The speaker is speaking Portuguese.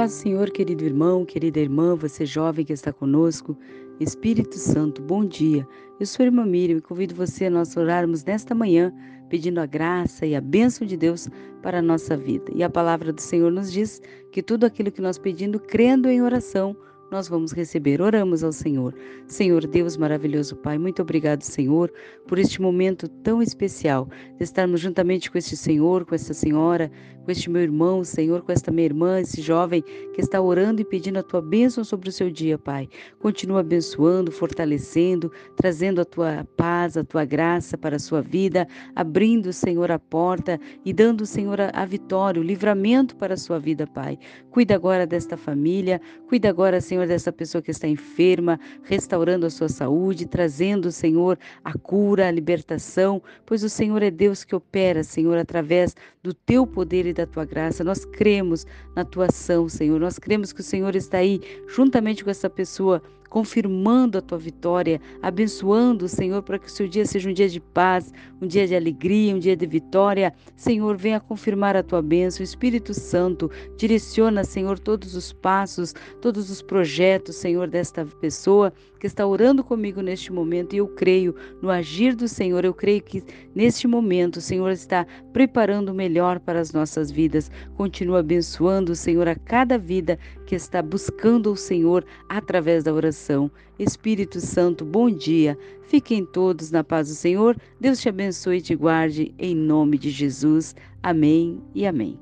paz do Senhor, querido irmão, querida irmã, você jovem que está conosco, Espírito Santo, bom dia. Eu sou a irmã Miriam e convido você a nós orarmos nesta manhã, pedindo a graça e a bênção de Deus para a nossa vida. E a palavra do Senhor nos diz que tudo aquilo que nós pedimos, crendo em oração, nós vamos receber. Oramos ao Senhor. Senhor Deus maravilhoso Pai, muito obrigado, Senhor, por este momento tão especial de estarmos juntamente com este Senhor, com esta senhora, com este meu irmão, Senhor, com esta minha irmã, esse jovem que está orando e pedindo a tua bênção sobre o seu dia, Pai. Continua abençoando, fortalecendo, trazendo a tua paz, a tua graça para a sua vida, abrindo, Senhor, a porta e dando, Senhor, a vitória, o livramento para a sua vida, Pai. Cuida agora desta família, cuida agora, Senhor, dessa pessoa que está enferma, restaurando a sua saúde, trazendo, Senhor, a cura, a libertação, pois o Senhor é Deus que opera, Senhor, através do teu poder e da tua graça. Nós cremos na tua ação, Senhor. Nós cremos que o Senhor está aí juntamente com essa pessoa confirmando a tua vitória, abençoando, Senhor, para que o seu dia seja um dia de paz, um dia de alegria, um dia de vitória. Senhor, venha confirmar a tua bênção. Espírito Santo, direciona, Senhor, todos os passos, todos os projetos, Senhor, desta pessoa que está orando comigo neste momento. E eu creio no agir do Senhor, eu creio que neste momento o Senhor está preparando o melhor para as nossas vidas. Continua abençoando, Senhor, a cada vida que está buscando o Senhor através da oração. Espírito Santo, bom dia. Fiquem todos na paz do Senhor. Deus te abençoe e te guarde, em nome de Jesus. Amém e amém.